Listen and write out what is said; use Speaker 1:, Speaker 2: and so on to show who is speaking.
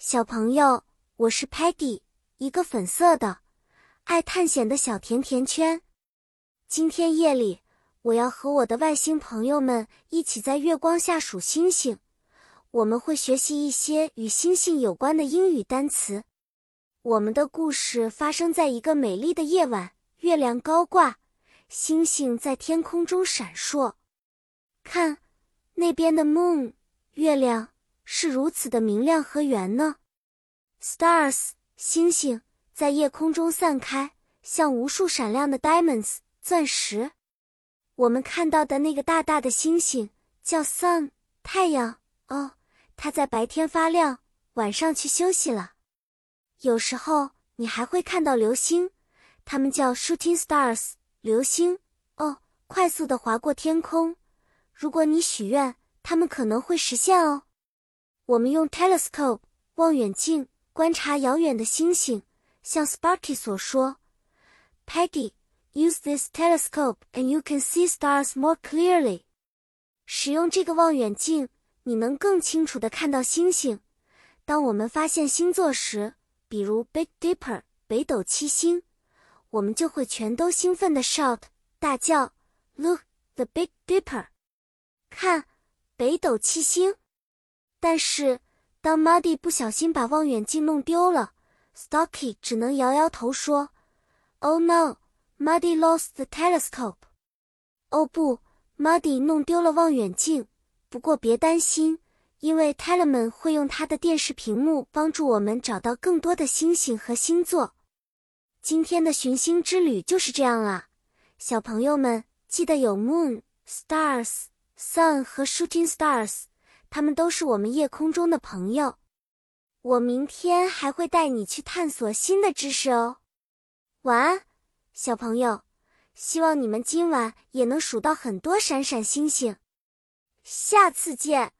Speaker 1: 小朋友，我是 Patty，一个粉色的、爱探险的小甜甜圈。今天夜里，我要和我的外星朋友们一起在月光下数星星。我们会学习一些与星星有关的英语单词。我们的故事发生在一个美丽的夜晚，月亮高挂，星星在天空中闪烁。看，那边的 moon 月亮是如此的明亮和圆呢。Stars 星星在夜空中散开，像无数闪亮的 diamonds 钻石。我们看到的那个大大的星星叫 sun 太阳哦，它在白天发亮，晚上去休息了。有时候你还会看到流星，它们叫 shooting stars 流星哦，快速的划过天空。如果你许愿，它们可能会实现哦。我们用 telescope 望远镜观察遥远的星星，像 Sparky 所说：“Peggy, use this telescope and you can see stars more clearly。”使用这个望远镜，你能更清楚地看到星星。当我们发现星座时，比如 Big Dipper 北斗七星，我们就会全都兴奋地 shout 大叫：“Look, the Big Dipper！” 看，北斗七星。但是，当 Muddy 不小心把望远镜弄丢了，Stocky 只能摇摇头说：“Oh no, Muddy lost the telescope。”哦不，Muddy 弄丢了望远镜。不过别担心，因为 t e l e m a n 会用他的电视屏幕帮助我们找到更多的星星和星座。今天的寻星之旅就是这样啊，小朋友们记得有 Moon、Stars。Sun 和 Shooting Stars，他们都是我们夜空中的朋友。我明天还会带你去探索新的知识哦。晚安，小朋友。希望你们今晚也能数到很多闪闪星星。下次见。